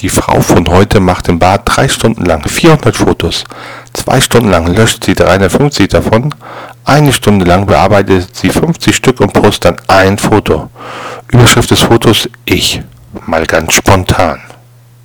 Die Frau von heute macht im Bad drei Stunden lang 400 Fotos. Zwei Stunden lang löscht sie 350 davon. Eine Stunde lang bearbeitet sie 50 Stück und postet dann ein Foto. Überschrift des Fotos Ich. Mal ganz spontan.